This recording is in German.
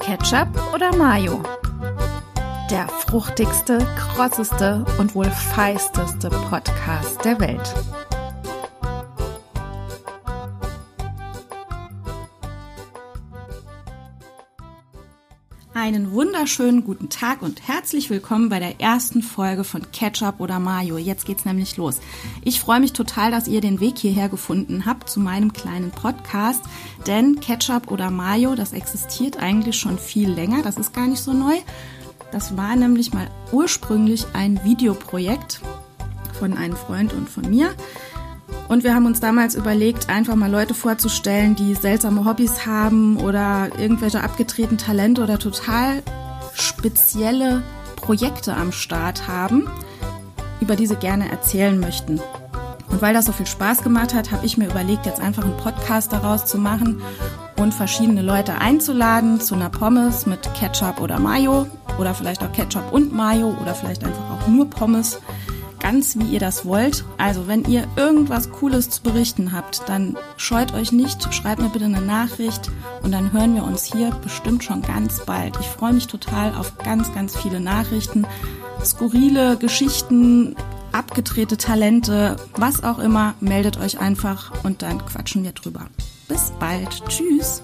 Ketchup oder Mayo? Der fruchtigste, krosseste und wohl feisteste Podcast der Welt. Einen wunderschönen guten Tag und herzlich willkommen bei der ersten Folge von Ketchup oder Mayo. Jetzt geht's nämlich los. Ich freue mich total, dass ihr den Weg hierher gefunden habt zu meinem kleinen Podcast, denn Ketchup oder Mayo, das existiert eigentlich schon viel länger, das ist gar nicht so neu. Das war nämlich mal ursprünglich ein Videoprojekt von einem Freund und von mir. Und wir haben uns damals überlegt, einfach mal Leute vorzustellen, die seltsame Hobbys haben oder irgendwelche abgetretenen Talente oder total spezielle Projekte am Start haben, über die sie gerne erzählen möchten. Und weil das so viel Spaß gemacht hat, habe ich mir überlegt, jetzt einfach einen Podcast daraus zu machen und verschiedene Leute einzuladen zu einer Pommes mit Ketchup oder Mayo oder vielleicht auch Ketchup und Mayo oder vielleicht einfach auch nur Pommes ganz wie ihr das wollt. Also wenn ihr irgendwas Cooles zu berichten habt, dann scheut euch nicht, schreibt mir bitte eine Nachricht und dann hören wir uns hier bestimmt schon ganz bald. Ich freue mich total auf ganz, ganz viele Nachrichten, skurrile Geschichten, abgedrehte Talente, was auch immer. Meldet euch einfach und dann quatschen wir drüber. Bis bald. Tschüss.